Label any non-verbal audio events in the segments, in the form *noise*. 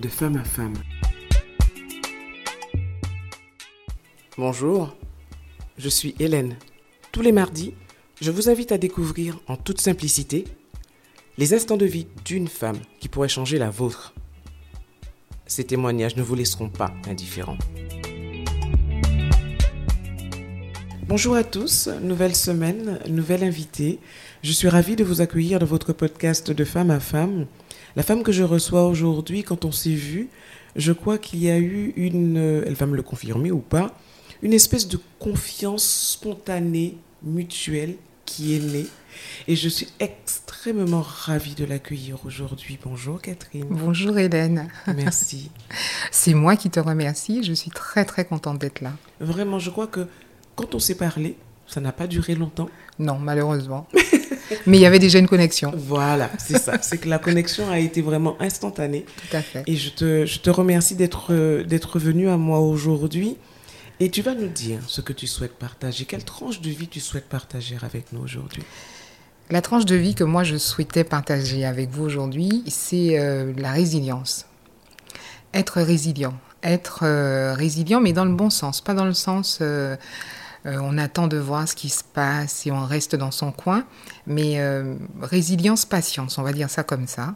de femme à femme. Bonjour, je suis Hélène. Tous les mardis, je vous invite à découvrir en toute simplicité les instants de vie d'une femme qui pourrait changer la vôtre. Ces témoignages ne vous laisseront pas indifférents. Bonjour à tous, nouvelle semaine, nouvelle invitée. Je suis ravie de vous accueillir dans votre podcast de femme à femme. La femme que je reçois aujourd'hui, quand on s'est vu, je crois qu'il y a eu une, elle va me le confirmer ou pas, une espèce de confiance spontanée, mutuelle, qui est née. Et je suis extrêmement ravie de l'accueillir aujourd'hui. Bonjour Catherine. Bonjour Hélène. Merci. *laughs* C'est moi qui te remercie. Je suis très très contente d'être là. Vraiment, je crois que quand on s'est parlé, ça n'a pas duré longtemps. Non, malheureusement. *laughs* Mais il y avait déjà une connexion. Voilà, c'est ça. C'est que la connexion a été vraiment instantanée. Tout à fait. Et je te, je te remercie d'être, d'être venu à moi aujourd'hui. Et tu vas nous dire ce que tu souhaites partager. Quelle tranche de vie tu souhaites partager avec nous aujourd'hui? La tranche de vie que moi je souhaitais partager avec vous aujourd'hui, c'est euh, la résilience. Être résilient. Être euh, résilient, mais dans le bon sens, pas dans le sens... Euh, euh, on attend de voir ce qui se passe et on reste dans son coin. Mais euh, résilience, patience, on va dire ça comme ça.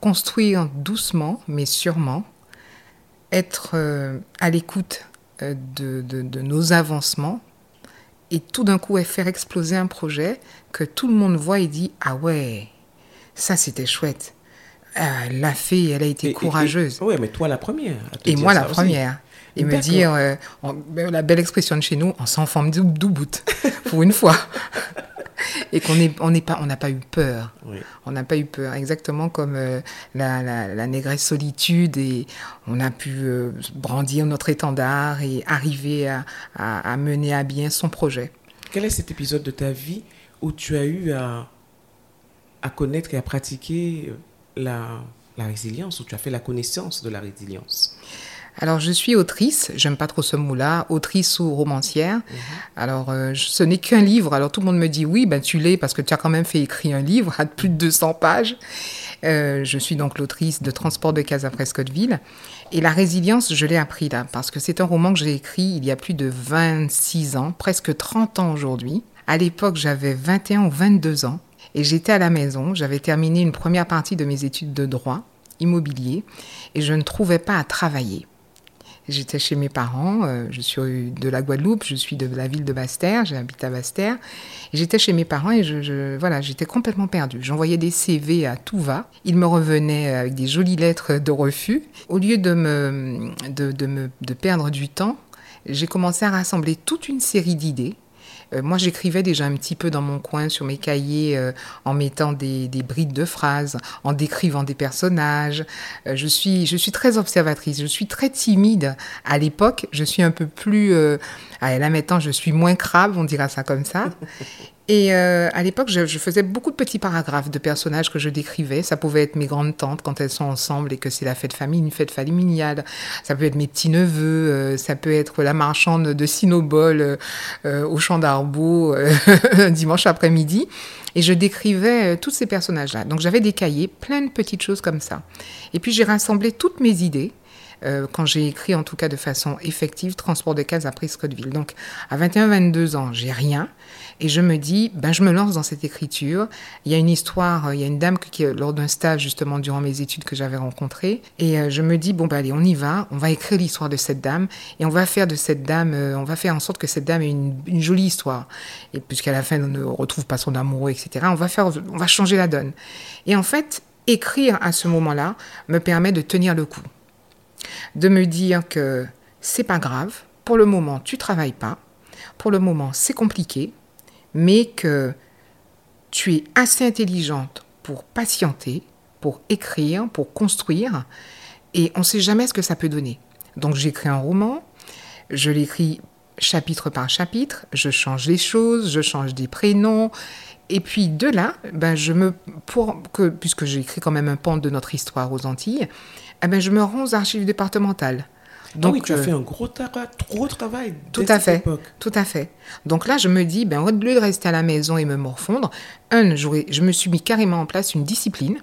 Construire doucement, mais sûrement. Être euh, à l'écoute de, de, de, nos avancements. Et tout d'un coup, faire exploser un projet que tout le monde voit et dit Ah ouais, ça c'était chouette. Elle l'a fait, elle a été Et- courageuse. Oui, mais toi la première. à te Et dire moi, ça la aussi. première. Et me dire, euh, on- ben, la belle expression de chez nous, on s'en forme bout, *laughs* pour une fois. *laughs* Et qu'on n'est on n'est pas, on n'a pas eu peur. Oui. On n'a pas eu peur, exactement comme euh, la, la, la négresse solitude. Et on a pu euh, brandir notre étendard et arriver à, à, à mener à bien son projet. Quel est cet épisode de ta vie où tu as eu à, à connaître et à pratiquer la, la résilience, où tu as fait la connaissance de la résilience? Alors, je suis autrice, j'aime pas trop ce mot-là, autrice ou romancière. Alors, euh, ce n'est qu'un livre. Alors, tout le monde me dit oui, ben tu l'es parce que tu as quand même fait écrire un livre à plus de 200 pages. Euh, je suis donc l'autrice de Transport de Casa Prescottville. Et la résilience, je l'ai appris là, parce que c'est un roman que j'ai écrit il y a plus de 26 ans, presque 30 ans aujourd'hui. À l'époque, j'avais 21 ou 22 ans. Et j'étais à la maison, j'avais terminé une première partie de mes études de droit immobilier et je ne trouvais pas à travailler. J'étais chez mes parents, euh, je suis de la Guadeloupe, je suis de la ville de Basse-Terre, j'habite à Basse-Terre. Et J'étais chez mes parents et je, je- voilà, j'étais complètement perdue. J'envoyais des CV à tout va. Ils me revenaient avec des jolies lettres de refus. Au lieu de me, de, de me, de perdre du temps, j'ai commencé à rassembler toute une série d'idées. Euh, moi, j'écrivais déjà un petit peu dans mon coin sur mes cahiers euh, en mettant des, des brides de phrases, en décrivant des personnages. Euh, je, suis, je suis très observatrice, je suis très timide. À l'époque, je suis un peu plus... Ah, là maintenant, je suis moins crabe, on dira ça comme ça. Et euh, à l'époque, je, faisais beaucoup de petits paragraphes de personnages que je décrivais. Ça pouvait être mes grandes tantes quand elles sont ensemble et que c'est la fête famille, une fête familiale. Ça peut être mes petits neveux. euh, ça peut être la marchande de Cinobol euh, au champ d'Arbeau *laughs* dimanche après-midi. Et je décrivais tous ces personnages-là. Donc j'avais des cahiers, plein de petites choses comme ça. Et puis j'ai rassemblé toutes mes idées. Euh, quand j'ai écrit en tout cas de façon effective Transport de cases à Prescottville. Donc à 21-22 ans, j'ai rien. Et je me dis, ben, je me lance dans cette écriture. Il y a une histoire, euh, il y a une dame qui, lors d'un stage justement durant mes études que j'avais rencontrée. Et euh, je me dis, bon, ben, allez, on y va. On va écrire l'histoire de cette dame. Et on va faire de cette dame, euh, on va faire en sorte que cette dame ait une, une jolie histoire. Et puisqu'à la fin, on ne retrouve pas son amoureux, etc., on va, faire, on va changer la donne. Et en fait, écrire à ce moment-là me permet de tenir le coup. De me dire que c'est pas grave. Pour le moment, tu travailles pas. Pour le moment, c'est compliqué mais que tu es assez intelligente pour patienter, pour écrire, pour construire, et on ne sait jamais ce que ça peut donner. Donc j'écris un roman, je l'écris chapitre par chapitre, je change les choses, je change des prénoms, et puis de là, ben je me, pour que, puisque j'écris quand même un pan de notre histoire aux Antilles, eh ben je me rends aux archives départementales. Donc, oui, tu as euh, fait un gros, tra- gros travail. Tout à fait. Époque. Tout à fait. Donc là, je me dis, ben, au lieu de rester à la maison et me morfondre, un, j'aurais- je me suis mis carrément en place une discipline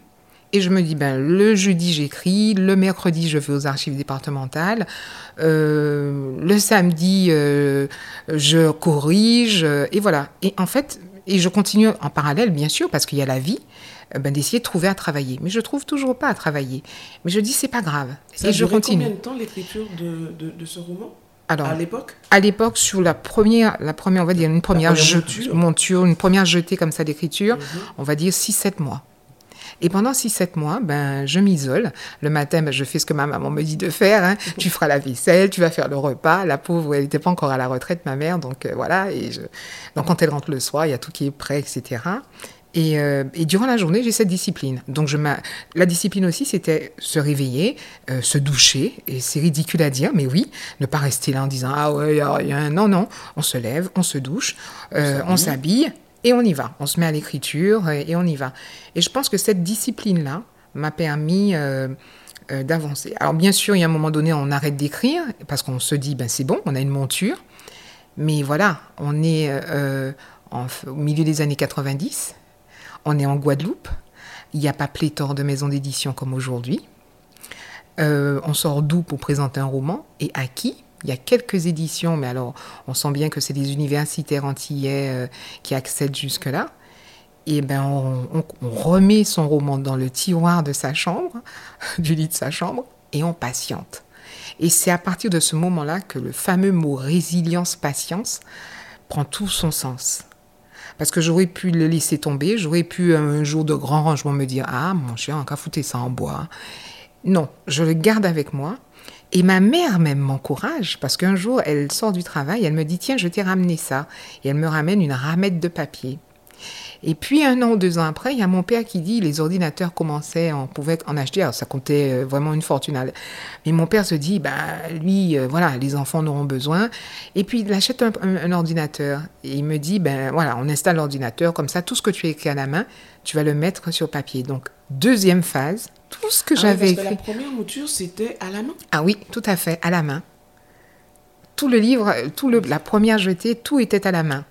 Et je me dis, ben, le jeudi, j'écris, le mercredi, je vais aux archives départementales, euh, le samedi, euh, je corrige, et voilà. Et en fait, et je continue en parallèle, bien sûr, parce qu'il y a la vie, ben, d'essayer de trouver à travailler. Mais je trouve toujours pas à travailler. Mais je dis, c'est pas grave. Ça et a je continue. combien de temps l'écriture de, de, de ce roman? Alors, À l'époque? à l'époque, sur la première, la première, on va dire une première, monture. monture, une première jetée comme ça d'écriture, Mhm. on va dire 6-7 mois. Et pendant 6-7 mois, ben, je m'isole. Le matin, ben, je fais ce que ma maman me dit de faire. hein. *laughs* Tu feras la vaisselle, tu vas faire le repas. La pauvre, elle n'était pas encore à la retraite, ma mère. Donc euh, voilà. Et je... Donc quand elle rentre le soir, il y a tout qui est prêt, etc. Et, euh, et durant la journée, j'ai cette discipline. Donc je la discipline aussi, c'était se réveiller, euh, se doucher. Et c'est ridicule à dire, mais oui, ne pas rester là en disant ah ouais, y a rien. Non, non, on se lève, on se douche, euh, on s'habille et on y va. On se met à l'écriture euh, et on y va. Et je pense que cette discipline-là m'a permis euh, euh, d'avancer. Alors bien sûr, il y a un moment donné, on arrête d'écrire parce qu'on se dit ben c'est bon, on a une monture. Mais voilà, on est euh, en- au milieu des années 90, on est en Guadeloupe, il n'y a pas pléthore de maisons d'édition comme aujourd'hui. Euh, on sort d'où pour présenter un roman et à qui? Il y a quelques éditions, mais alors on sent bien que c'est des universitaires antillais euh, qui accèdent jusque-là. Et ben on, remet son roman dans le tiroir de sa chambre, *laughs* du lit de sa chambre, et on patiente. Et c'est à partir de ce moment-là que le fameux mot résilience-patience prend tout son sens. Parce que j'aurais pu le laisser tomber, j'aurais pu un jour de grand rangement me dire Ah, mon chien, va foutre ça en bois. Non, je le garde avec moi. Et ma mère même m'encourage, parce qu'un jour, elle sort du travail, elle me dit Tiens, je t'ai ramené ça. Et elle me ramène une ramette de papier. Et puis un an ou deux ans après, il y a mon père qui dit les ordinateurs commençaient, on pouvait en acheter, alors ça comptait euh, vraiment une fortune. Mais mon père se dit, bah lui, euh, voilà, les enfants en auront besoin. Et puis il achète un, un- un ordinateur et il me dit, ben voilà, on installe l'ordinateur comme ça, tout ce que tu as écrit à la main, tu vas le mettre sur papier. Donc deuxième phase, tout ce que Ah j'avais que écrit. la première mouture, c'était à la main. Ah oui, tout à fait, à la main. Tout le livre, tout le, la première jetée, tout était à la main.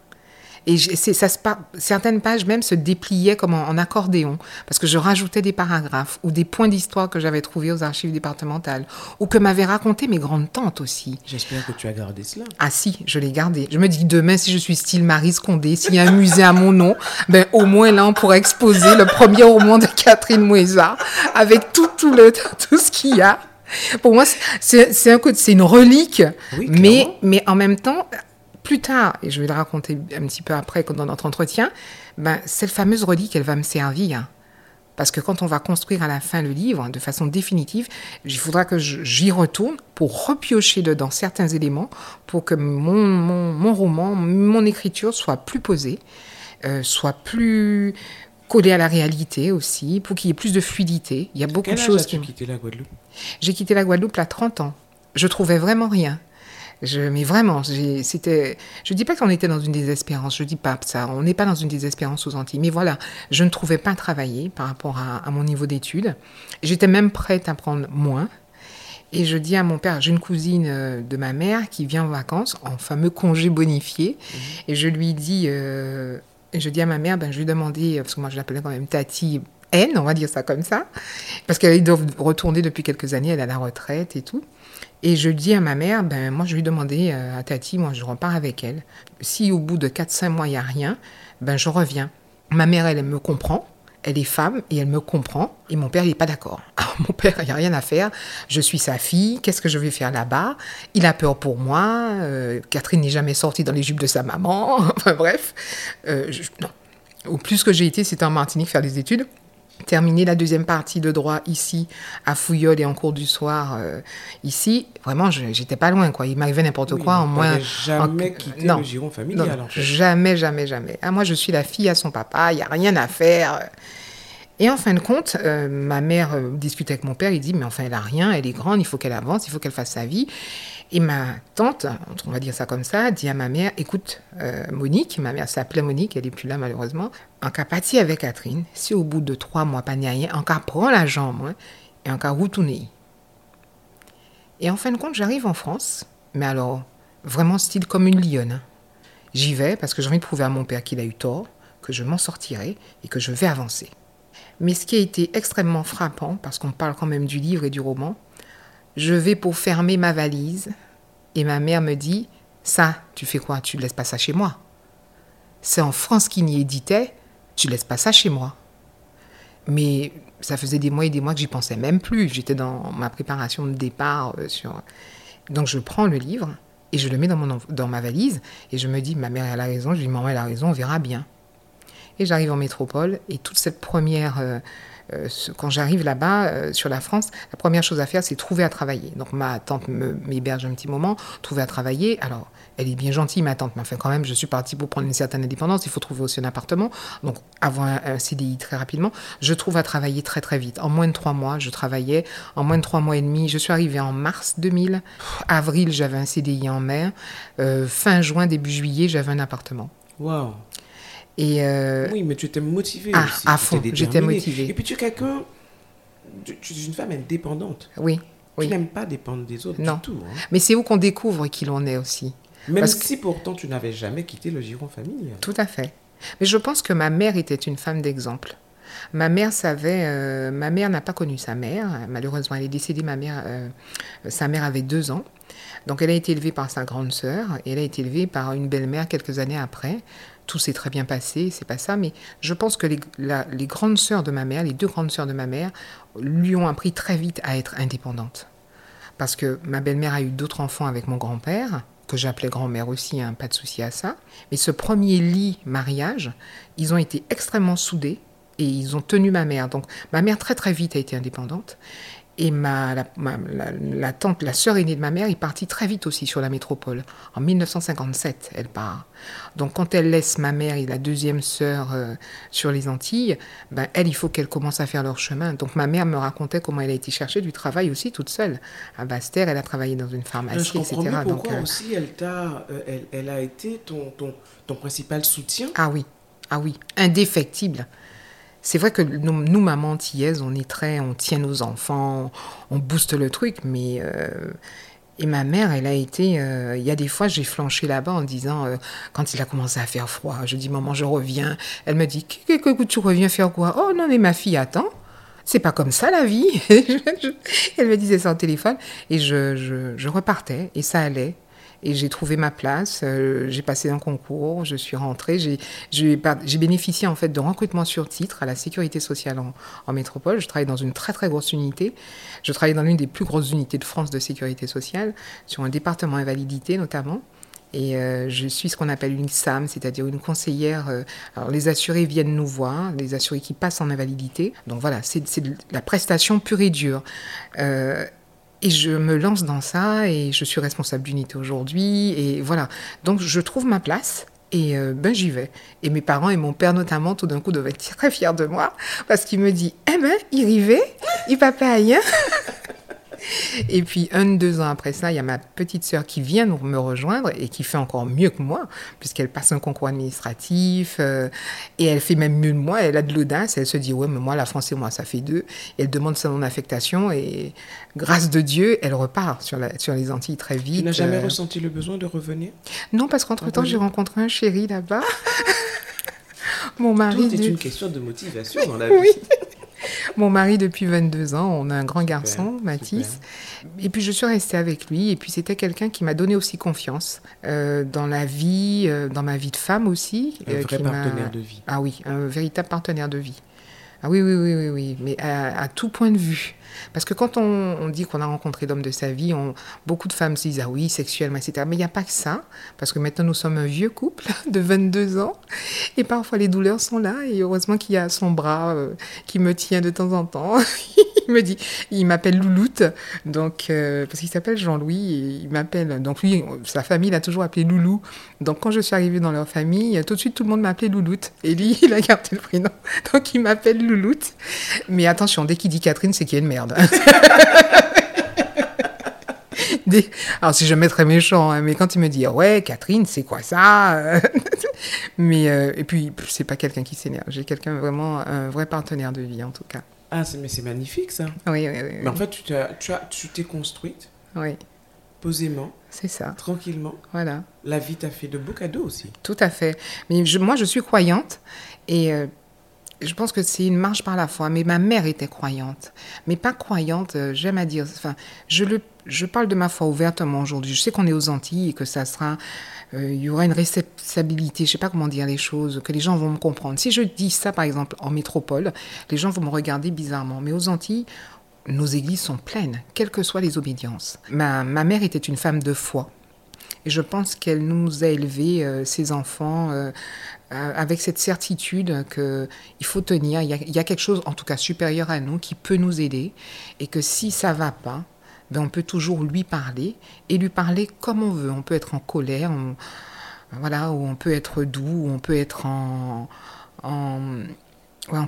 Et ça se par- certaines pages même se dépliaient comme en, en accordéon, parce que je rajoutais des paragraphes ou des points d'histoire que j'avais trouvés aux archives départementales, ou que m'avaient raconté mes grandes tantes aussi. J'espère que tu as gardé cela. Ah si, je l'ai gardé. Je me dis demain, si je suis style Marie Scondé, s'il y a un musée à mon nom, ben au moins là, on pourrait exposer le premier roman de Catherine Moueza avec tout, tout, le, tout ce qu'il y a. Pour moi, c'est un une relique, Oui, mais, mais en même temps, plus tard, et je vais le raconter un petit peu après dans notre entretien, ben, cette fameuse relique, elle va me servir. Parce que quand on va construire à la fin le livre, de façon définitive, il faudra que j'y retourne pour repiocher dedans certains éléments pour que mon, mon, mon roman, mon écriture soit plus posée, euh, soit plus collée à la réalité aussi, pour qu'il y ait plus de fluidité. Il y a beaucoup de choses as-tu qui... quitté la Guadeloupe? J'ai quitté la Guadeloupe à 30 ans. Je trouvais vraiment rien. Je, mais vraiment, c'était. Je dis pas qu'on était dans une désespérance. Je dis pas ça. On n'est pas dans une désespérance aux Antilles. Mais voilà, je ne trouvais pas travailler par rapport à, à mon niveau d'études. J'étais même prête à prendre moins. Et je dis à mon père, j'ai une cousine euh, de ma mère qui vient en vacances, en fameux congé bonifié. Et je lui dis, euh, je dis à ma mère, ben, je lui ai demandé, parce que moi je l'appelais quand même Tati N, on va dire ça comme ça, parce qu'elle doit retourner depuis quelques années, elle à la retraite et tout. Et je dis à ma mère, ben, moi je lui ai demandé euh, à Tati, moi je repars avec elle. Si au bout de 4-5 mois il n'y a rien, ben je reviens. Ma mère, elle, me comprend. Elle est femme et elle me comprend. Et mon père, il n'est pas d'accord. *laughs* Mon père, il n'y a rien à faire. Je suis sa fille. Qu'est-ce que je vais faire là-bas? Il a peur pour moi. Euh, Catherine n'est jamais sortie dans les jupes de sa maman. *laughs* enfin bref. Euh, non. Au plus que j'ai été, c'était en Martinique faire des études. Terminer la deuxième partie de droit ici, à Fouillol et en cours du soir euh, ici. Vraiment, j'étais pas loin. quoi. Il m'arrivait n'importe Oui, quoi. En moins, jamais en- quitté non. le giron familial, non, en fait. jamais, jamais, jamais. Ah, moi, je suis la fille à son papa, il n'y a rien à faire. Et en fin de compte, euh, ma mère euh, discute avec mon père, il dit, mais enfin, elle a rien, elle est grande, il faut qu'elle avance, il faut qu'elle fasse sa vie. Et ma tante, on va dire ça comme ça, dit à ma mère, écoute, euh, Monique, ma mère s'appelait Monique, elle n'est plus là malheureusement, en cas parti avec Catherine, si au bout de trois mois, pas ni rien, en cas prend la jambe, hein, et en cas. Et en fin de compte, j'arrive en France, mais alors, vraiment style comme une lionne. hein. J'y vais parce que j'ai envie de prouver à mon père qu'il a eu tort, que je m'en sortirai et que je vais avancer. Mais ce qui a été extrêmement frappant, parce qu'on parle quand même du livre et du roman, je vais pour fermer ma valise et ma mère me dit Ça, tu fais quoi? Tu laisses pas ça chez moi. C'est en France qu'il y éditait, tu laisses pas ça chez moi. Mais ça faisait des mois et des mois que j'y pensais même plus. J'étais dans ma préparation de départ euh, sur. Donc je prends le livre et je le mets dans, mon, dans ma valise et je me dis Ma mère elle a raison. Je lui dis Maman elle a raison, on verra bien. Et j'arrive en métropole et toute cette première. Euh, quand j'arrive là-bas, euh, sur la France, la première chose à faire, c'est trouver à travailler. Donc ma tante m'héberge un petit moment, trouver à travailler. Alors, elle est bien gentille, ma tante, mais enfin quand même, je suis partie pour prendre une certaine indépendance, il faut trouver aussi un appartement. Donc, avoir un, CDI très rapidement. Je trouve à travailler très très vite. En moins de trois mois, je travaillais. En moins de trois mois et demi, je suis arrivée en mars 2000. Avril, j'avais un CDI en mai. Euh, fin juin, début juillet, j'avais un appartement. Waouh et euh... Oui, mais tu étais motivée ah, aussi. À fond, j'étais motivée. Et puis tu es quelqu'un, tu es une femme indépendante. Oui. oui. Tu n'aimes pas dépendre des autres non. du tout. Hein. Mais c'est où qu'on découvre qui l'on est aussi. Même Parce si que... pourtant tu n'avais jamais quitté le giron famille. Tout à fait. Mais je pense que ma mère était une femme d'exemple. Ma mère savait, euh, ma mère n'a pas connu sa mère. Malheureusement, elle est décédée. Ma mère, euh, sa mère avait deux ans. Donc, elle a été élevée par sa grande sœur et elle a été élevée par une belle-mère quelques années après tout s'est très bien passé, c'est pas ça, mais je pense que les, grandes sœurs de ma mère, les deux grandes sœurs de ma mère, lui ont appris très vite à être indépendante. Parce que ma belle-mère a eu d'autres enfants avec mon grand-père, que j'appelais grand-mère aussi, hein, pas de souci à ça. Mais ce premier lit mariage, ils ont été extrêmement soudés et ils ont tenu ma mère. Donc ma mère très très vite a été indépendante. Et ma, la, la, tante, la sœur aînée de ma mère, est partie très vite aussi sur la métropole. En 1957, elle part. Donc quand elle laisse ma mère et la deuxième sœur euh, sur les Antilles, ben, elle, il faut qu'elle commence à faire leur chemin. Donc ma mère me racontait comment elle a été chercher du travail aussi toute seule. À Basse-Terre, elle a travaillé dans une pharmacie, Je etc. Pourquoi Donc, euh, aussi elle, t'a, euh, elle, elle, a été ton, ton, ton principal soutien Ah oui, ah oui, indéfectible. C'est vrai que nous, nous, maman antillaises, on est très, on tient nos enfants, on booste le truc, mais euh, et ma mère, elle a été, euh, il y a des fois, j'ai flanché là-bas en disant, euh, quand il a commencé à faire froid, je dis maman, je reviens. Elle me dit, que, que, tu reviens faire quoi? Oh non, mais ma fille attend. C'est pas comme ça la vie. *laughs* elle me disait ça au téléphone et je, je repartais et ça allait. Et j'ai trouvé ma place, euh, j'ai passé un concours, je suis rentrée, j'ai bénéficié en fait de recrutement sur titre à la sécurité sociale en, métropole. Je travaille dans une très très grosse unité. Je travaille dans l'une des plus grosses unités de France de sécurité sociale, sur un département invalidité notamment. Et euh, je suis ce qu'on appelle une SAM, c'est-à-dire une conseillère. Euh, alors les assurés viennent nous voir, les assurés qui passent en invalidité. Donc voilà, c'est la prestation pure et dure. Et je me lance dans ça et je suis responsable d'unité aujourd'hui. Et voilà. Donc je trouve ma place. Et euh, ben j'y vais. Et mes parents et mon père notamment, tout d'un coup, devaient être *laughs* très fiers de moi parce qu'il me dit Eh ben, il y il papa rien. Et puis, un, deux ans après ça, il y a ma petite sœur qui vient me rejoindre et qui fait encore mieux que moi, puisqu'elle passe un concours administratif euh, et elle fait même mieux que moi. Elle a de l'audace. Elle se dit Ouais, mais moi, la France et moi, ça fait deux. Et elle demande sa non-affectation et grâce de Dieu, elle repart sur, la, sur les Antilles très vite. Tu n'as jamais euh... ressenti le besoin de revenir? Non, parce qu'entre-temps, j'ai rencontré un chéri là-bas. *laughs* Mon mari. Tout est une question de motivation dans la *laughs* vie. *laughs* Mon mari depuis 22 ans, on a un grand garçon, super, Mathis. Super. Et puis je suis restée avec lui. Et puis c'était quelqu'un qui m'a donné aussi confiance euh, dans la vie, euh, dans ma vie de femme aussi. Un euh, vrai partenaire de vie. Ah oui, un véritable partenaire de vie. Ah oui, oui, oui, oui, oui. mais à, tout point de vue. Parce que quand on, dit qu'on a rencontré l'homme de sa vie, on, beaucoup de femmes se disent Ah oui, sexuellement, etc. Mais il n'y a pas que ça. Parce que maintenant, nous sommes un vieux couple *laughs* de 22 ans. Et parfois, les douleurs sont là. Et heureusement qu'il y a son bras euh, qui me tient de temps en temps. *laughs* il me dit Il m'appelle Louloute. Donc, euh, parce qu'il s'appelle Jean-Louis. Et il m'appelle. Donc, lui, sa famille l'a toujours appelé Loulou. Donc, quand je suis arrivée dans leur famille, tout de suite, tout le monde m'a appelé Louloute. Et lui, *laughs* il a gardé le prénom. Donc, il m'appelle Louloute. Mais attention, dès qu'il dit Catherine, c'est qu'il y a une merde. *laughs* Des... Alors, si me très méchant, hein, mais quand il me dit Ouais, Catherine, c'est quoi ça *laughs* Mais, euh, et puis, c'est pas quelqu'un qui s'énerve. J'ai quelqu'un vraiment, un vrai partenaire de vie, en tout cas. Ah, mais c'est magnifique, ça. Oui, oui, oui. Mais en fait, tu t'es tu tu t'es construite. Oui. Posément. C'est ça. Tranquillement. Voilà. La vie t'a fait de beaux cadeaux aussi. Tout à fait. Mais je, moi, je suis croyante et. Euh, je pense que c'est une marche par la foi. Mais ma mère était croyante. Mais pas croyante, euh, j'aime à dire. Enfin, je, le, je parle de ma foi ouvertement aujourd'hui. Je sais qu'on est aux Antilles et que ça sera. euh, il y aura une réceptibilité, je sais pas comment dire les choses, que les gens vont me comprendre. Si je dis ça, par exemple, en métropole, les gens vont me regarder bizarrement. Mais aux Antilles, nos églises sont pleines, quelles que soient les obédiences. Ma, ma mère était une femme de foi. Et je pense qu'elle nous a élevés, euh, ses enfants, avec cette certitude qu'il faut tenir. Il y, a, quelque chose, en tout cas supérieur à nous, qui peut nous aider. Et que si ça va pas, ben on peut toujours lui parler et lui parler comme on veut. On peut être en colère, voilà, ou on peut être doux, ou on peut être en,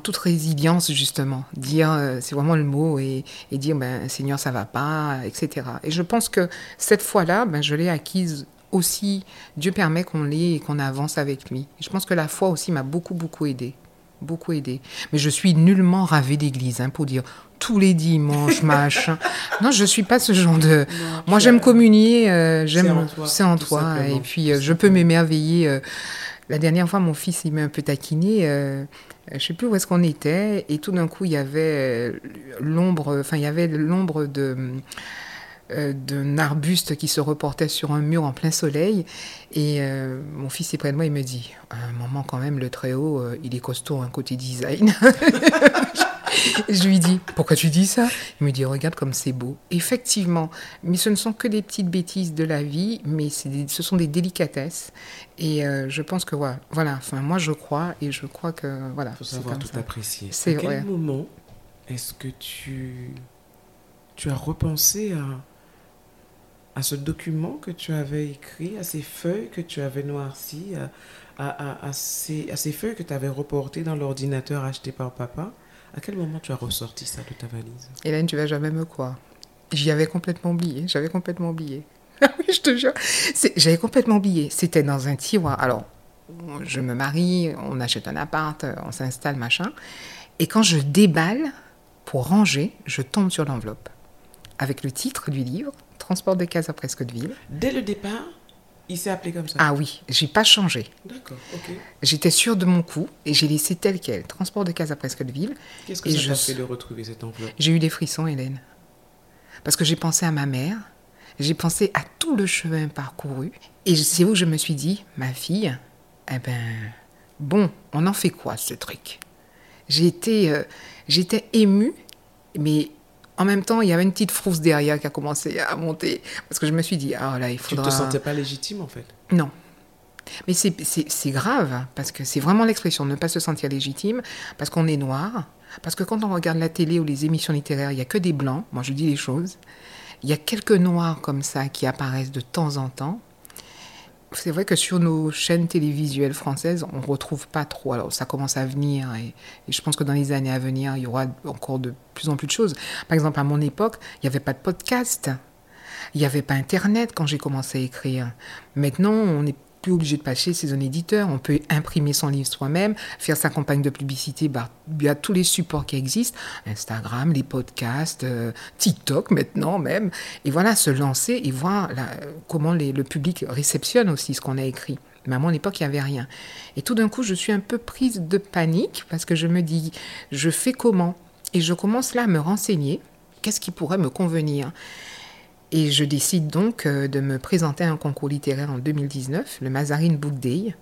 toute résilience justement. Dire, euh, c'est vraiment le mot, et, dire, ben Seigneur, ça va pas, etc. Et je pense que cette fois-là, ben, je l'ai acquise aussi. Dieu permet qu'on l'ait et qu'on avance avec lui. Je pense que la foi aussi m'a beaucoup, beaucoup aidé. Beaucoup aidé. Mais je suis nullement ravé d'église, hein, pour dire tous les dimanches, *laughs* machin. Non, je suis pas ce genre de. Moi, j'aime communier, euh, j'aime. en toi, C'est en toi. Et puis, euh, je peux m'émerveiller. euh, la dernière fois, mon fils, il m'a un peu taquiné. euh, je sais plus où est-ce qu'on était. Et tout d'un coup, il y avait l'ombre, enfin, il y avait l'ombre de d'un arbuste qui se reportait sur un mur en plein soleil. Et euh, mon fils est près de moi, il me dit, à un moment quand même, le très haut, euh, il est costaud, un côté design. *laughs* Je lui dis, pourquoi tu dis ça? Il me dit, regarde comme c'est beau. Effectivement, mais ce ne sont que des petites bêtises de la vie, mais c'est des- ce sont des délicatesses. Et euh, je pense que voilà, voilà, enfin, moi je crois, et je crois que voilà. Il faut savoir tout ça. apprécier. C'est à quel vrai. moment est-ce que tu, tu as repensé à, à ce document que tu avais écrit, à ces feuilles que tu avais noircies, à, à, à- ces, à ces feuilles que tu avais reportées dans l'ordinateur acheté par papa À quel moment tu as ressorti ça de ta valise? Hélène, tu vas jamais me croire. J'y avais complètement oublié. J'avais complètement oublié. *laughs* Ah oui, je te jure. J'avais complètement oublié. C'était dans un tiroir. Alors, je me marie, on achète un appart, on s'installe, machin. Et quand je déballe pour ranger, je tombe sur l'enveloppe. Avec le titre du livre, Transport de Casa Presque de Ville. Dès le départ, il s'est appelé comme ça. Ah oui, j'ai pas changé. D'accord, ok. J'étais sûre de mon coup et j'ai laissé tel quel. Transport de Casa Presque de Ville. Qu'est-ce que Et ça je fait de retrouver cette enveloppe? J'ai eu des frissons, Hélène. Parce que j'ai pensé à ma mère, j'ai pensé à tout le chemin parcouru. Et c'est où je me suis dit, ma fille, eh ben, bon, on en fait quoi, ce truc? Été, euh, J'étais émue, mais en même temps, il y avait une petite frousse derrière qui a commencé à monter. Parce que je me suis dit, ah là, il Tu faudra... te sentais pas légitime en fait Non. Mais c'est- grave, parce que c'est vraiment l'expression, ne pas se sentir légitime, parce qu'on est noir, parce que quand on regarde la télé ou les émissions littéraires, il n'y a que des blancs, moi je dis les choses, il y a quelques noirs comme ça qui apparaissent de temps en temps. C'est vrai que sur nos chaînes télévisuelles françaises, on ne retrouve pas trop. Alors ça commence à venir, et, je pense que dans les années à venir, il y aura encore de plus en plus de choses. Par exemple, à mon époque, il n'y avait pas de podcast. Il n'y avait pas Internet quand j'ai commencé à écrire. Maintenant, on n'est plus obligé de passer chez un éditeur. On peut imprimer son livre soi-même, faire sa campagne de publicité bah, via tous les supports qui existent. Instagram, les podcasts, euh, TikTok maintenant même. Et voilà, se lancer et voir comment le public réceptionne aussi ce qu'on a écrit. Mais à mon époque, il n'y avait rien. Et tout d'un coup, je suis un peu prise de panique parce que je me dis, je fais comment? Et je commence là à me renseigner. Qu'est-ce qui pourrait me convenir? Et je décide donc euh, de me présenter à un concours littéraire en 2019, le Mazarine Book Day.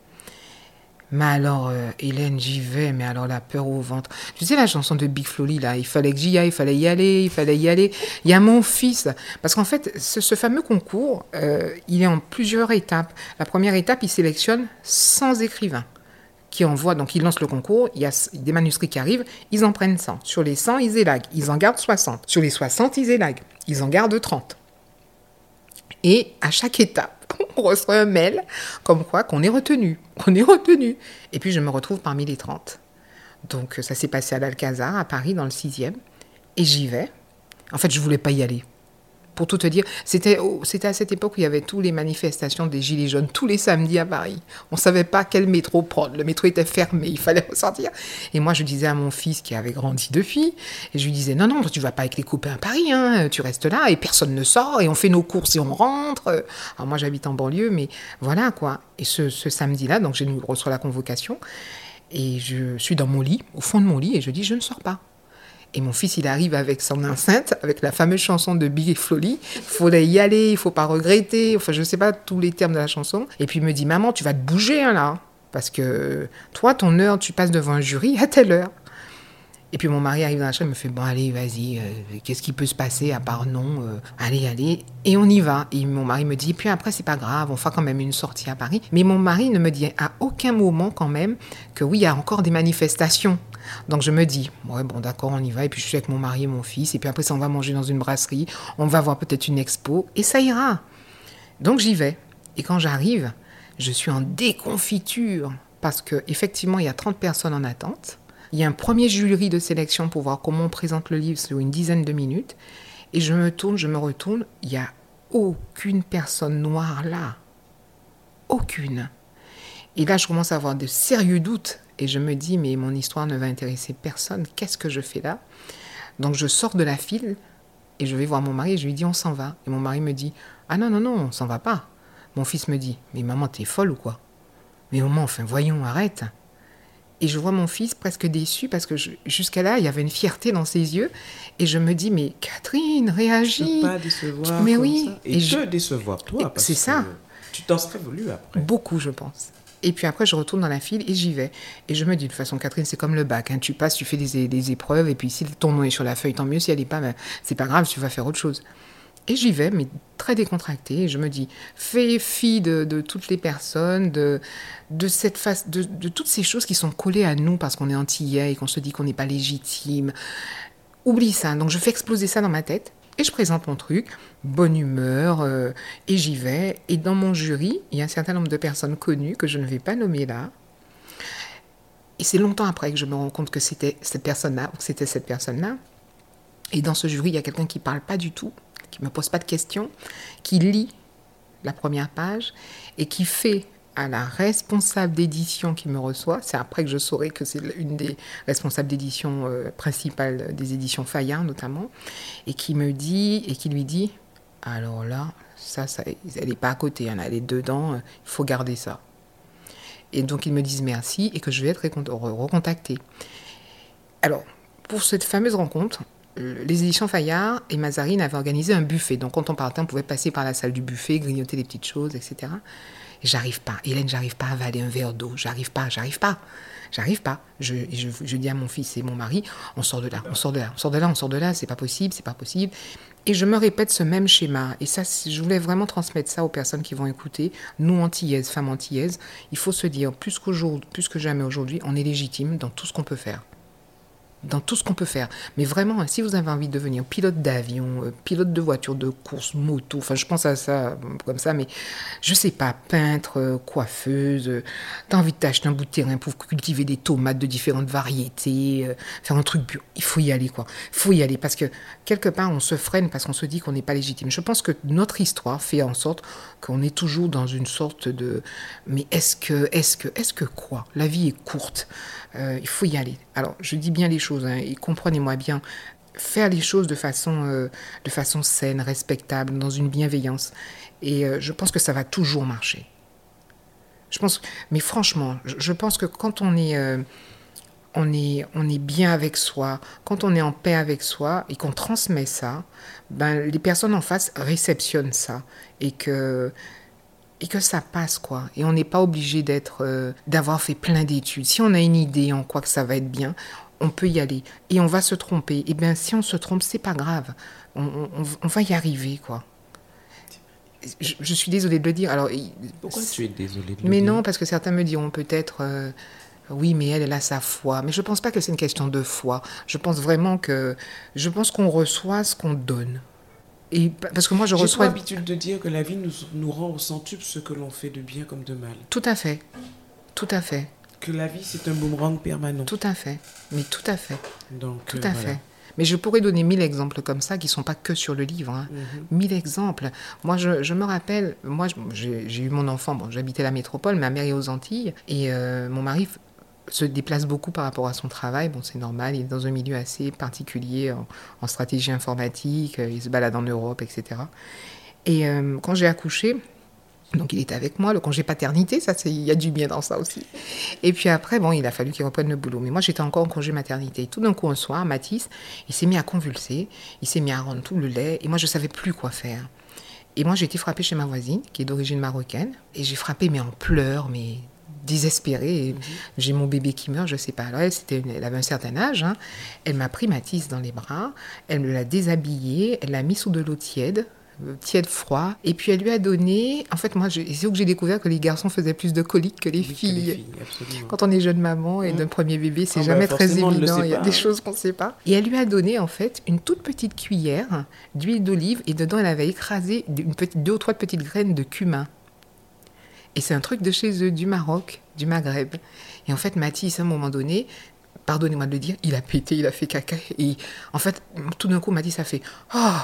Mais alors, euh, Hélène, j'y vais, mais alors la peur au ventre. Tu sais la chanson de Big Flolly, là, il fallait que j'y aille, il fallait y aller, il fallait y aller. Il y a mon fils. Parce qu'en fait, ce, fameux concours, euh, il est en plusieurs étapes. La première étape, il sélectionne 100 écrivains qui envoient, donc ils lancent le concours, il y a des manuscrits qui arrivent, ils en prennent 100. Sur les 100, ils élaguent, ils en gardent 60. Sur les 60, ils élaguent, ils en gardent 30. Et à chaque étape, *laughs* on reçoit un mail comme quoi qu'on est retenu, qu'on est retenu. Et puis je me retrouve parmi les 30. Donc ça s'est passé à l'Alcazar, à Paris, dans le 6e. Et j'y vais. En fait, je voulais pas y aller. Pour tout te dire, c'était à cette époque où il y avait toutes les manifestations des Gilets jaunes, tous les samedis à Paris. On savait pas quel métro prendre. Le métro était fermé, il fallait *laughs* ressortir. Et moi, je disais à mon fils qui avait grandi depuis, et je lui disais, non, non, tu vas pas avec les copains à Paris, hein, tu restes là, et personne ne sort, et on fait nos courses et on rentre. Alors moi, j'habite en banlieue, mais voilà quoi. Et ce, samedi-là, donc j'ai reçois la convocation, Et je suis dans mon lit, au fond de mon lit, et je dis, je ne sors pas. Et mon fils, il arrive avec son enceinte, avec la fameuse chanson de Big Folly. Il faudrait y aller, il faut pas regretter. Enfin, je ne sais pas tous les termes de la chanson. Et puis il me dit, maman, tu vas te bouger hein, là. Parce que toi, ton heure, tu passes devant un jury à telle heure. Et puis mon mari arrive dans la chambre, il me fait Bon, allez, vas-y, euh, qu'est-ce qui peut se passer à part non euh, Allez, allez. Et on y va. Et mon mari me dit Puis après, c'est pas grave, on fera quand même une sortie à Paris. Mais mon mari ne me dit à aucun moment, quand même, que oui, il y a encore des manifestations. Donc je me dis Ouais, bon, d'accord, on y va. Et puis je suis avec mon mari et mon fils. Et puis après, ça, on va manger dans une brasserie. On va voir peut-être une expo. Et ça ira. Donc j'y vais. Et quand j'arrive, je suis en déconfiture. Parce qu'effectivement, il y a 30 personnes en attente. Il y a un premier jury de sélection pour voir comment on présente le livre sur une dizaine de minutes. Et je me tourne, je me retourne, il n'y a aucune personne noire là. Aucune. Et là, je commence à avoir de sérieux doutes. Et je me dis, mais mon histoire ne va intéresser personne. Qu'est-ce que je fais là? Donc je sors de la file et je vais voir mon mari et je lui dis, on s'en va. Et mon mari me dit, ah non, non, non, on s'en va pas. Mon fils me dit, mais maman, t'es folle ou quoi? Mais maman, enfin, voyons, arrête. Et je vois mon fils presque déçu parce que jusqu'à là, il y avait une fierté dans ses yeux. Et je me dis, mais Catherine, réagis. Pas décevoir. Mais oui. Ça. Et, je te décevoir, toi. C'est ça. Tu t'en serais voulu après. Beaucoup, je pense. Et puis après, je retourne dans la file et j'y vais. Et je me dis, de toute façon, Catherine, c'est comme le bac. Hein. Tu passes, tu fais des, des, épreuves. Et puis si ton nom est sur la feuille, tant mieux. Si elle n'est pas, ben, c'est pas grave, tu vas faire autre chose. Et j'y vais, mais très décontractée. Et je me dis, fais fi de, toutes les personnes, de, de, cette face, de, de, toutes ces choses qui sont collées à nous parce qu'on est antillais et qu'on se dit qu'on n'est pas légitime. Oublie ça. Donc je fais exploser ça dans ma tête. Et je présente mon truc, bonne humeur, euh, et j'y vais. Et dans mon jury, il y a un certain nombre de personnes connues que je ne vais pas nommer là. Et c'est longtemps après que je me rends compte que c'était cette personne-là, ou que c'était cette personne-là. Et dans ce jury, il y a quelqu'un qui parle pas du tout, qui me pose pas de questions, qui lit la première page et qui fait à la responsable d'édition qui me reçoit, c'est après que je saurai que c'est une des responsables d'édition euh, principales des éditions Fayard notamment, et qui me dit, et qui lui dit, alors là, ça, ça elle n'est pas à côté, hein, elle est dedans, il faut garder ça. Et donc ils me disent merci et que je vais être recontactée. Alors, pour cette fameuse rencontre, les éditions Fayard et Mazarine avaient organisé un buffet. Donc quand on partait, on pouvait passer par la salle du buffet, grignoter des petites choses, etc. J'arrive pas. Hélène, j'arrive pas à avaler un verre d'eau. J'arrive pas, j'arrive pas. J'arrive pas. Je, dis à mon fils et mon mari, on sort de là, on sort de là, on sort de là, on sort de là, c'est pas possible, c'est pas possible. Et je me répète ce même schéma. Et ça, je voulais vraiment transmettre ça aux personnes qui vont écouter. Nous, antillaises, femmes antillaises, il faut se dire, plus, plus que jamais aujourd'hui, on est légitime dans tout ce qu'on peut faire dans tout ce qu'on peut faire. Mais vraiment, si vous avez envie de devenir pilote d'avion, euh, pilote de voiture de course, moto, enfin je pense à ça euh, comme ça, mais je sais pas, peintre, euh, coiffeuse, tu as envie de t'acheter un bout de terrain pour cultiver des tomates de différentes variétés, faire un truc bio, il faut y aller quoi. Il faut y aller parce que quelque part on se freine parce qu'on se dit qu'on n'est pas légitime. Je pense que notre histoire fait en sorte qu'on est toujours dans une sorte de mais est-ce que, est-ce que, est-ce que quoi? La vie est courte. Euh, il faut y aller. Alors, je dis bien les choses, hein, et comprenez-moi bien. Faire les choses de façon, euh, de façon saine, respectable, dans une bienveillance. Et euh, je pense que ça va toujours marcher. Je pense, mais franchement, je pense que quand on est, on est, on est bien avec soi, quand on est en paix avec soi et qu'on transmet ça, ben, les personnes en face réceptionnent ça et que et que ça passe quoi. Et on n'est pas obligé d'être, euh, d'avoir fait plein d'études. Si on a une idée en quoi que ça va être bien, on peut y aller. Et on va se tromper. Et eh bien si on se trompe, c'est pas grave. On, on, va y arriver quoi. Je, suis désolée de le dire. Alors, Pourquoi tu es désolée de le Mais non, parce que certains me diront peut-être. Euh, oui, mais elle, elle a sa foi. Mais je ne pense pas que c'est une question de foi. Je pense vraiment que. Je pense qu'on reçoit ce qu'on donne. Et parce que moi, je reçois. J'ai l'habitude de dire que la vie nous, nous rend au centuple ce que l'on fait de bien comme de mal. Tout à fait. Tout à fait. Que la vie, c'est un boomerang permanent. Tout à fait. Mais tout à fait. Donc, tout à fait. Mais je pourrais donner mille exemples comme ça qui ne sont pas que sur le livre. Hein. Mhm. Mille exemples. Moi, je, je me rappelle, moi, j'ai eu mon enfant, bon, j'habitais la métropole, ma mère est aux Antilles, et euh, mon mari se déplace beaucoup par rapport à son travail. Bon, c'est normal, il est dans un milieu assez particulier en, stratégie informatique, euh, il se balade en Europe, etc. Et euh, quand j'ai accouché, Donc il était avec moi, le congé paternité, ça c'est il y a du bien dans ça aussi. Et puis après, bon, il a fallu qu'il reprenne le boulot. Mais moi j'étais encore en congé maternité. Tout d'un coup un soir, Mathis, il s'est mis à convulser, il s'est mis à rendre tout le lait, et moi je savais plus quoi faire. Et moi j'ai été frappée chez ma voisine, qui est d'origine marocaine, et j'ai frappé mais en pleurs, mais désespérée. Mhm. J'ai mon bébé qui meurt, je sais pas. Alors elle, c'était, elle avait un certain âge. Hein. Elle m'a pris Mathis dans les bras, elle me l'a déshabillé, elle l'a mis sous de l'eau tiède tiède froid. Et puis elle lui a donné. En fait, moi, c'est où que j'ai découvert que les garçons faisaient plus de coliques que les filles. Quand on est jeune maman et mmh. d'un premier bébé, c'est ah jamais bah, très évident. Il y a des choses qu'on ne sait pas. Et elle lui a donné en fait une toute petite cuillère d'huile d'olive et dedans elle avait écrasé une petite, deux ou trois petites graines de cumin. Et c'est un truc de chez eux, du Maroc, du Maghreb. Et en fait, Mathis, à un moment donné, pardonnez-moi de le dire, il a pété, il a fait caca. Et en fait, tout d'un coup, Mathis a fait Oh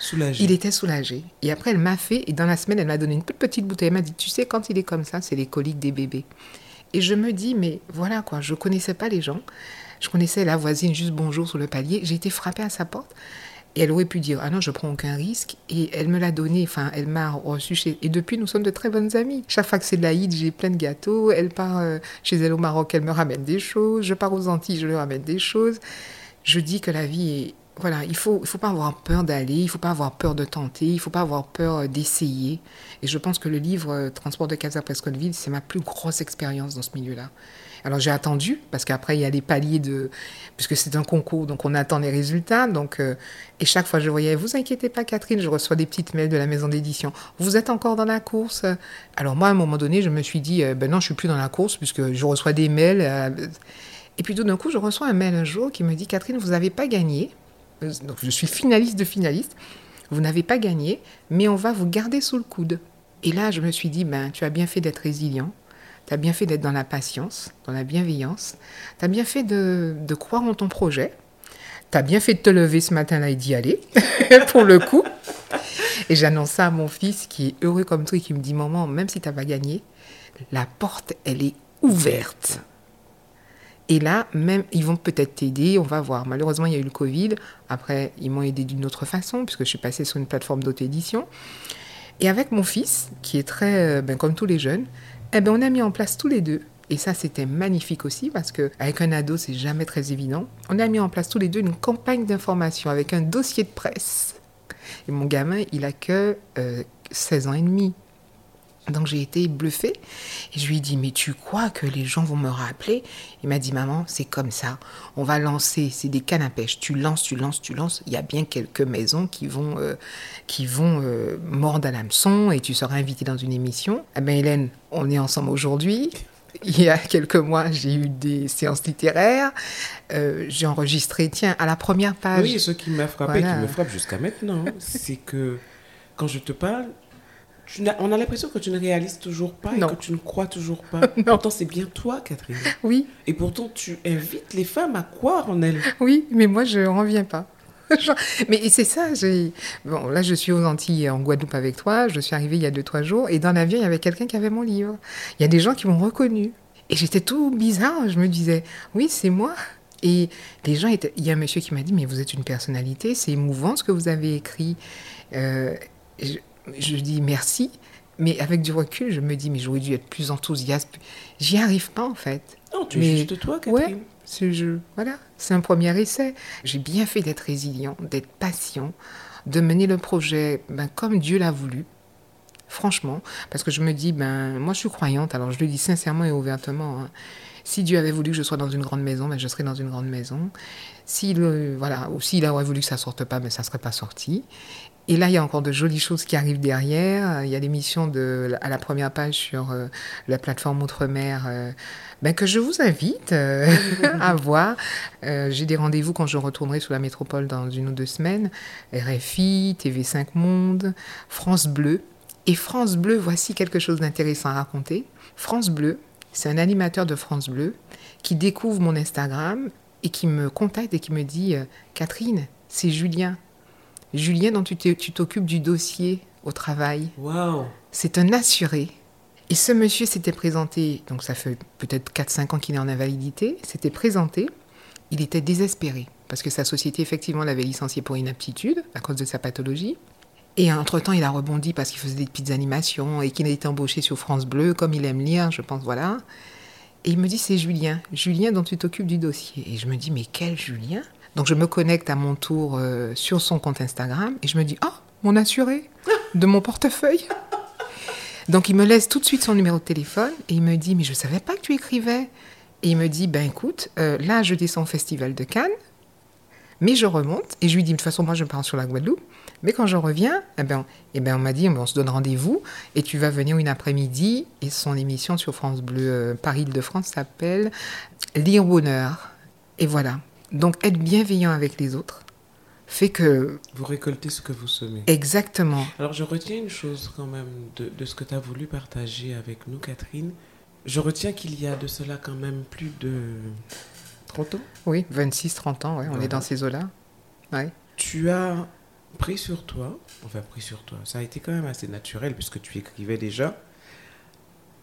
Soulagé. Il était soulagé. Et après, elle m'a fait, et dans la semaine, elle m'a donné une petite bouteille. Elle m'a dit, tu sais, quand il est comme ça, c'est les coliques des bébés. Et je me dis, mais voilà quoi, je connaissais pas les gens. Je connaissais la voisine juste bonjour sur le palier. J'ai été frappée à sa porte. Et elle aurait pu dire, ah non, je prends aucun risque. Et elle me l'a donné, enfin, elle m'a reçu chez... Et depuis, nous sommes de très bonnes amies. Chaque fois que c'est l'Aïd, j'ai plein de gâteaux. Elle part euh, chez elle au Maroc, elle me ramène des choses. Je pars aux Antilles, je lui ramène des choses. Je dis que la vie est voilà, il faut, il faut pas avoir peur d'aller, il faut pas avoir peur de tenter, il faut pas avoir peur euh, d'essayer. Et je pense que le livre euh, Transport de Casa Presqu'Otville, c'est ma plus grosse expérience dans ce milieu-là. Alors j'ai attendu, parce qu'après il y a des paliers de... Puisque c'est un concours, donc on attend les résultats. Donc, euh, et chaque fois je voyais, vous inquiétez pas Catherine, je reçois des petites mails de la maison d'édition. Vous êtes encore dans la course? Alors moi à un moment donné, je me suis dit, ben non, je suis plus dans la course, puisque je reçois des mails. et puis tout d'un coup, je reçois un mail un jour qui me dit, Catherine, vous n'avez pas gagné donc je suis finaliste de finaliste. Vous n'avez pas gagné, mais on va vous garder sous le coude. Et là, je me suis dit, ben, tu as bien fait d'être résilient, tu as bien fait d'être dans la patience, dans la bienveillance, tu as bien fait de, de, croire en ton projet, tu as bien fait de te lever ce matin-là et d'y aller, *laughs* pour le coup. Et j'annonce ça à mon fils qui est heureux comme toi et qui me dit, maman, même si tu n'as pas gagné, la porte, elle est ouverte. Et là, même, ils vont peut-être t'aider, on va voir. Malheureusement, il y a eu le Covid. Après, ils m'ont aidé d'une autre façon, puisque je suis passée sur une plateforme d'auto-édition. Et avec mon fils, qui est très, euh, ben, comme tous les jeunes, eh ben, on a mis en place tous les deux. Et ça, c'était magnifique aussi, parce qu'avec un ado, c'est jamais très évident. On a mis en place tous les deux une campagne d'information avec un dossier de presse. Et mon gamin, il a que 16 euh, ans et demi. Donc j'ai été bluffée et je lui ai dit mais tu crois que les gens vont me rappeler? Il m'a dit maman c'est comme ça, on va lancer, c'est des cannes à pêche, tu lances, tu lances, tu lances, il y a bien quelques maisons qui vont, euh, qui vont euh, mordre à l'hameçon et tu seras invitée dans une émission. Eh bien Hélène, on est ensemble aujourd'hui. Il y a quelques mois, j'ai eu des séances littéraires. Euh, j'ai enregistré, tiens, à la première page. Oui, ce qui m'a frappé, qui me frappe jusqu'à maintenant, c'est que quand je te parle, on a l'impression que tu ne réalises toujours pas et que tu ne crois toujours pas. *laughs* Pourtant, c'est bien toi, Catherine. Oui. Et pourtant, tu invites les femmes à croire en elles. Oui, mais moi, je n'en reviens pas. *laughs* mais c'est ça, bon, là je suis aux Antilles en Guadeloupe avec toi, je suis arrivée il y a deux, trois jours, et dans l'avion il y avait quelqu'un qui avait mon livre. Il y a des gens qui m'ont reconnu. Et j'étais tout bizarre, je me disais, oui c'est moi. Et les gens étaient... Il y a un monsieur qui m'a dit, mais vous êtes une personnalité, c'est émouvant ce que vous avez écrit. Euh, je dis merci, mais avec du recul, je me dis, mais j'aurais dû être plus enthousiaste. J'y arrive pas, en fait. Non, tu es juste toi, Catherine. Ouais, ce jeu, voilà, c'est un premier essai. J'ai bien fait d'être résilient, d'être patient, de mener le projet ben, comme Dieu l'a voulu. Franchement, parce que je me dis, ben, moi je suis croyante, alors je le dis sincèrement et ouvertement. Hein. Si Dieu avait voulu que je sois dans une grande maison, ben, je serais dans une grande maison. S'il voilà, ou s'il aurait voulu que ça sorte pas, ben, ça serait pas sorti. Et là, il y a encore de jolies choses qui arrivent derrière. Il y a l'émission à la première page sur euh, la plateforme Outre-mer euh, ben, que je vous invite euh, *laughs* à voir. J'ai des rendez-vous quand je retournerai sous la métropole dans une ou deux semaines. RFI, TV5 Monde, France Bleu. Et France Bleu, voici quelque chose d'intéressant à raconter. France Bleu, c'est un animateur de France Bleu qui découvre mon Instagram et qui me contacte et qui me dit Catherine, c'est Julien Julien, dont tu t'occupes du dossier au travail. Wow. C'est un assuré. Et ce monsieur s'était présenté, donc ça fait peut-être 4-5 ans qu'il est en invalidité, s'était présenté, il était désespéré, parce que sa société effectivement l'avait licencié pour inaptitude, à cause de sa pathologie. Et entre-temps, il a rebondi parce qu'il faisait des petites animations et qu'il a été embauché sur France Bleu, comme il aime lire, je pense, voilà. Et il me dit, c'est Julien, Julien dont tu t'occupes du dossier. Et je me dis, mais quel Julien? Donc je me connecte à mon tour euh, sur son compte Instagram et je me dis, oh, mon assuré de mon portefeuille. Donc il me laisse tout de suite son numéro de téléphone et il me dit, mais je ne savais pas que tu écrivais. Et il me dit, ben écoute, euh, là je descends au Festival de Cannes, mais je remonte et je lui dis, de toute façon, moi je pars sur la Guadeloupe. Mais quand je reviens, eh ben, eh ben on m'a dit, on se donne rendez-vous et tu vas venir une après-midi. Et son émission sur France Bleu euh, Paris-Île-de-France s'appelle Lire Bonheur. Et voilà. Donc être bienveillant avec les autres fait que... Vous récoltez ce que vous semez. Exactement. Alors je retiens une chose quand même de, de ce que tu as voulu partager avec nous, Catherine. Je retiens qu'il y a de cela quand même plus de 30 ans. Oui, 26-30 ans, ouais, on Voilà. est dans ces eaux-là. Ouais. Tu as pris sur toi, enfin pris sur toi, ça a été quand même assez naturel puisque tu écrivais déjà.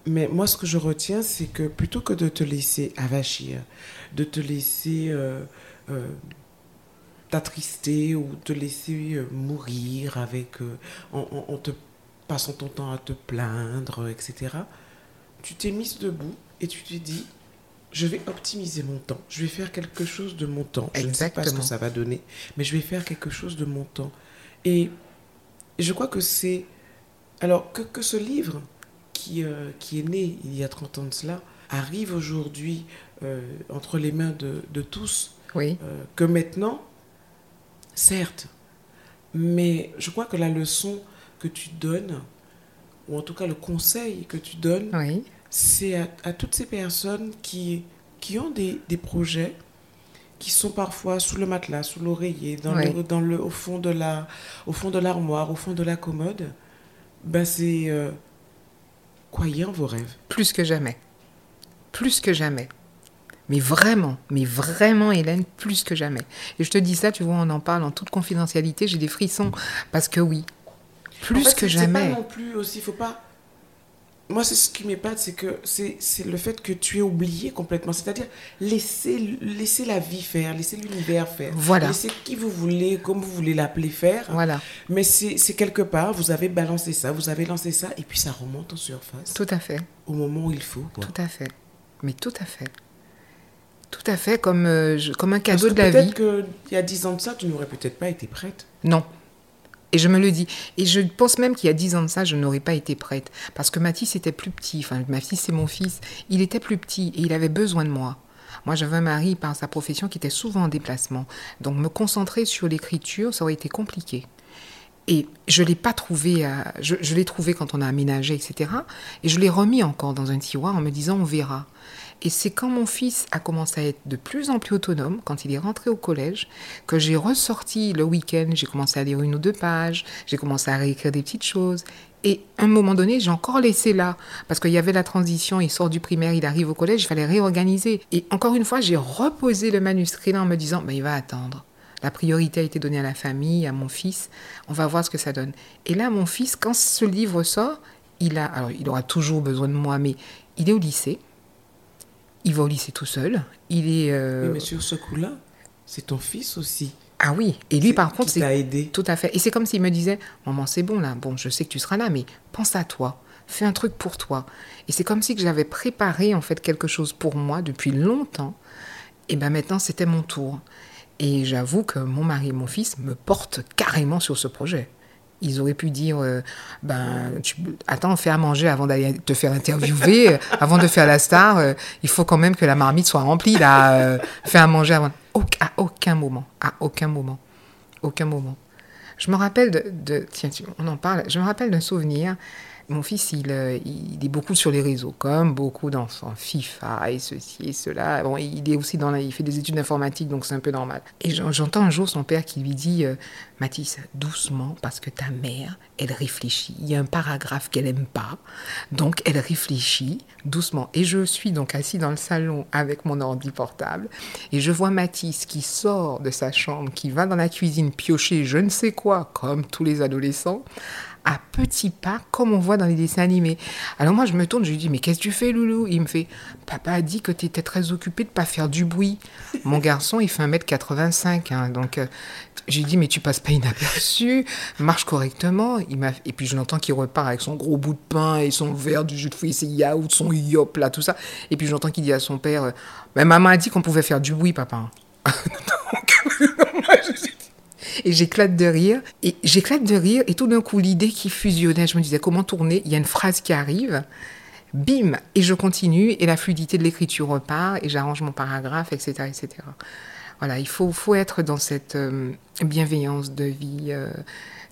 Mais moi, ce que je retiens, c'est que plutôt que de te laisser avachir, de te laisser euh, euh, t'attrister ou te laisser euh, mourir avec, en, en- en te passant ton temps à te plaindre, etc., tu t'es mise debout et tu t'es dit, je vais optimiser mon temps, je vais faire quelque chose de mon temps. Je ne sais pas ce que ça va donner, mais je vais faire quelque chose de mon temps. Et je crois que c'est... Alors que, que ce livre, qui, euh, qui est né il y a 30 ans de cela, arrive aujourd'hui euh, entre les mains de, de tous, Oui, euh, que maintenant, certes, mais je crois que la leçon que tu donnes, ou en tout cas le conseil que tu donnes, oui, c'est à, à toutes ces personnes qui, qui ont des, des projets qui sont parfois sous le matelas, sous l'oreiller, dans Oui. le, dans le, au fond de la, au fond de l'armoire, au fond de la commode. Ben c'est euh, croyez en vos rêves. plus que jamais. Plus que jamais. Mais vraiment, mais vraiment, Hélène, plus que jamais. Et je te dis ça, tu vois, on en parle en toute confidentialité, j'ai des frissons. Parce que oui, plus En fait, que c'est- c'est pas jamais. non plus aussi, faut pas. Moi, c'est ce qui m'épate, c'est que c'est c'est le fait que tu es oublié complètement. C'est-à-dire laisser, laisser la vie faire, laisser l'univers faire. Voilà. Laisser qui vous voulez, comme vous voulez l'appeler faire. Voilà, Mais c'est c'est quelque part, vous avez balancé ça, vous avez lancé ça, et puis ça remonte en surface tout à fait. au moment où il faut. quoi. Tout à fait. Mais tout à fait. Tout à fait, comme, euh, je- comme un Parce cadeau que de la vie. Peut-être qu'il y a dix ans de ça, tu n'aurais peut-être pas été prête. Non. Et je me le dis. Et je pense même qu'il y a dix ans de ça, je n'aurais pas été prête. Parce que Mathis était plus petit. Enfin, ma fille, c'est mon fils. Il était plus petit et il avait besoin de moi. Moi, j'avais un mari par sa profession qui était souvent en déplacement. Donc, me concentrer sur l'écriture, ça aurait été compliqué. Et je l'ai pas trouvé, à- je l'ai trouvé quand on a aménagé, etc. Et je l'ai remis encore dans un tiroir en me disant on verra. Et c'est quand mon fils a commencé à être de plus en plus autonome, quand il est rentré au collège, que j'ai ressorti le week-end, j'ai commencé à lire une ou deux pages, j'ai commencé à réécrire des petites choses. Et à un moment donné, j'ai encore laissé là, parce qu'il y avait la transition, il sort du primaire, il arrive au collège, il fallait réorganiser. Et encore une fois, j'ai reposé le manuscrit là en me disant, ben, il va attendre. La priorité a été donnée à la famille, à mon fils. On va voir ce que ça donne. Et là, mon fils, quand ce livre sort, il a, alors il aura toujours besoin de moi, mais il est au lycée. Il va au lycée tout seul. Il est. euh, Oui, mais sur ce coup-là, c'est ton fils aussi. Ah oui. Et lui, par contre, c'est aidé. tout à fait. Et c'est comme s'il me disait, maman, c'est bon là. Bon, je sais que tu seras là, mais pense à toi. Fais un truc pour toi. Et c'est comme si que j'avais préparé en fait quelque chose pour moi depuis longtemps. Et ben maintenant, c'était mon tour. Et j'avoue que mon mari et mon fils me portent carrément sur ce projet. Ils auraient pu dire, euh, ben, tu, attends, fais à manger avant d'aller te faire interviewer, *laughs* euh, avant de faire la star. euh, il faut quand même que la marmite soit remplie, là. fais à manger avant. À aucun moment, à aucun moment, aucun moment. Je me rappelle de, tiens, on en parle. Je me rappelle d'un souvenir. Mon fils, il, euh, il est beaucoup sur les réseaux, comme beaucoup d'enfants, FIFA et ceci et cela. Bon, il est aussi dans, la- il fait des études d'informatique, donc c'est un peu normal. Et j'en- j'entends un jour son père qui lui dit, euh, Mathis, doucement, parce que ta mère, elle réfléchit. Il y a un paragraphe qu'elle aime pas, donc elle réfléchit doucement. Et je suis donc assis dans le salon avec mon ordi portable, et je vois Mathis qui sort de sa chambre, qui va dans la cuisine piocher je ne sais quoi, comme tous les adolescents, à petits pas, comme on voit dans les dessins animés. Alors moi, je me tourne, je lui dis, mais qu'est-ce que tu fais, Loulou? Il me fait, papa a dit que tu étais très occupé de pas faire du bruit. *laughs* Mon garçon, il fait 1m85, hein, donc euh, j'ai dit, mais tu passes pas inaperçu, marche correctement. Il m'a... Et puis je l'entends qu'il repart avec son gros bout de pain et son verre du jus de fruits, ses yaourts, son yop, là, tout ça. Et puis j'entends qu'il dit à son père, mais maman a dit qu'on pouvait faire du bruit, papa. *laughs* *laughs* et j'éclate de rire. Et j'éclate de rire. Et tout d'un coup, l'idée qui fusionnait, je me disais comment tourner? Il y a une phrase qui arrive. Bim Et je continue. Et la fluidité de l'écriture repart. Et j'arrange mon paragraphe, etc. etc. Voilà, il faut, faut être dans cette euh, bienveillance de vie, euh,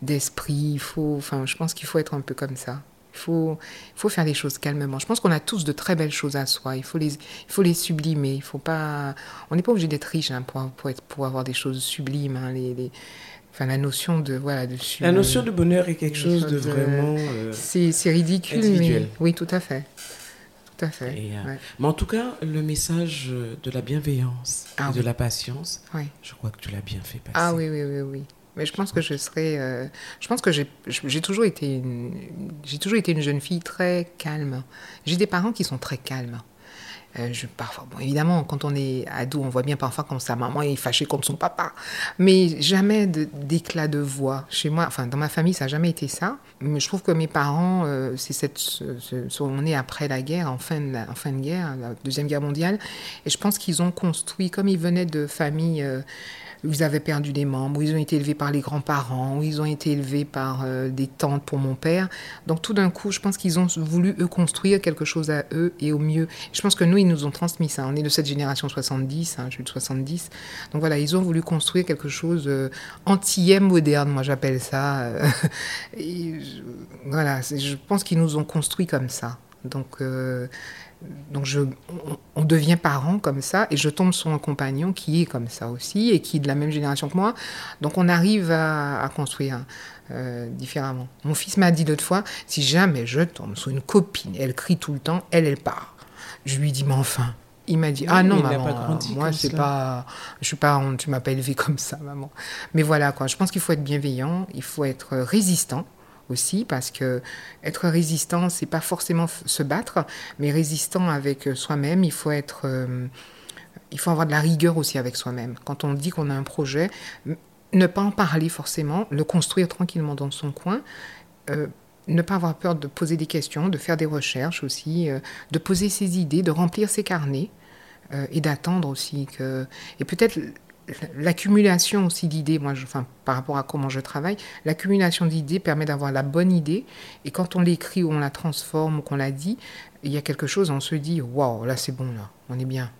d'esprit. Il faut, enfin, je pense qu'il faut être un peu comme ça. Il faut, il faut faire les choses calmement. Je pense qu'on a tous de très belles choses à soi. Il faut les, il faut les sublimer. Il faut pas, on n'est pas obligé d'être riche hein, pour, pour, être, pour avoir des choses sublimes. Hein, les, les, enfin, la notion de voilà de La notion de bonheur est quelque chose de vraiment. Euh, c'est ridicule, mais oui, tout à fait. Tout à fait. Et, euh. Mais en tout cas, le message de la bienveillance ah, et oui. de la patience, oui. je crois que tu l'as bien fait passer. Ah oui, oui, oui, oui. Mais je pense que je serais. Euh, je pense que j'ai toujours été une, j'ai toujours été une jeune fille très calme. J'ai des parents qui sont très calmes. Euh, je, parfois, bon, évidemment, quand on est ado, on voit bien parfois quand sa maman est fâchée contre son papa. Mais jamais d'éclat de, voix. Chez moi, enfin, dans ma famille, ça n'a jamais été ça. Mais je trouve que mes parents, euh, c'est. Ce, ce, on est après la guerre, en fin, de guerre, la Deuxième Guerre mondiale. Et je pense qu'ils ont construit, comme ils venaient de familles. Euh, ils avaient perdu des membres, où ils ont été élevés par les grands-parents, où ils ont été élevés par euh, des tantes pour mon père. Donc tout d'un coup, je pense qu'ils ont voulu, eux, construire quelque chose à eux et au mieux. Je pense que nous, ils nous ont transmis ça. On est de cette génération 70, hein, je suis de 70. Donc voilà, ils ont voulu construire quelque chose euh, antillais moderne, moi j'appelle ça. *laughs* Et voilà, je pense qu'ils nous ont construit comme ça. Donc, euh, donc je, on, on, devient parent comme ça, et je tombe sur un compagnon qui est comme ça aussi, et qui est de la même génération que moi. Donc on arrive à, à construire euh, différemment. Mon fils m'a dit l'autre fois, si jamais je tombe sur une copine, elle crie tout le temps, elle, elle part. Je lui dis, mais enfin, il m'a dit ah non maman moi c'est pas je suis pas tu m'as pas élevé *laughs* comme ça maman mais voilà quoi je pense qu'il faut être bienveillant il faut être résistant aussi parce que être résistant c'est pas forcément se battre mais résistant avec soi-même il faut être euh, il faut avoir de la rigueur aussi avec soi-même quand on dit qu'on a un projet ne pas en parler forcément le construire tranquillement dans son coin euh, ne pas avoir peur de poser des questions, de faire des recherches aussi, euh, de poser ses idées, de remplir ses carnets euh, et d'attendre aussi que. Et peut-être l'accumulation aussi d'idées, moi, enfin, par rapport à comment je travaille, l'accumulation d'idées permet d'avoir la bonne idée. Et quand on l'écrit ou on la transforme ou qu'on la dit, il y a quelque chose, on se dit waouh, là c'est bon, là, on est bien.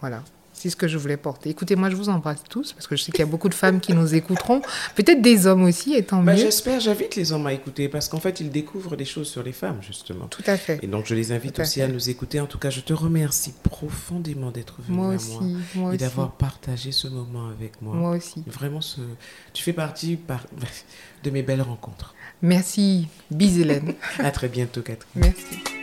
Voilà. C'est ce que je voulais porter. Écoutez, moi, je vous embrasse tous parce que je sais qu'il y a beaucoup de femmes qui nous écouteront. Peut-être des hommes aussi, et tant bah, mieux. J'espère, j'invite les hommes à écouter parce qu'en fait, ils découvrent des choses sur les femmes, justement. Tout à fait. Et donc, je les invite aussi à, à, nous écouter. En tout cas, je te remercie profondément d'être venu moi à aussi, moi, moi et d'avoir partagé ce moment avec moi. Moi aussi. Vraiment, ce... tu fais partie par... *laughs* de mes belles rencontres. Merci. Bisous, Hélène. à très bientôt, Catherine. Merci.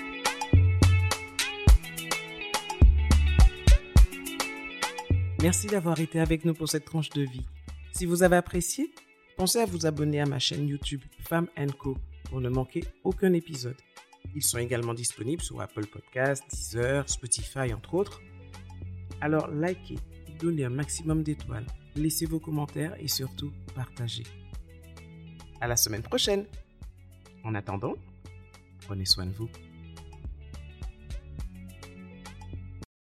Merci d'avoir été avec nous pour cette tranche de vie. Si vous avez apprécié, pensez à vous abonner à ma chaîne YouTube Femme Co pour ne manquer aucun épisode. Ils sont également disponibles sur Apple Podcasts, Deezer, Spotify, entre autres. Alors likez, donnez un maximum d'étoiles, laissez vos commentaires et surtout partagez. À la semaine prochaine. En attendant, prenez soin de vous.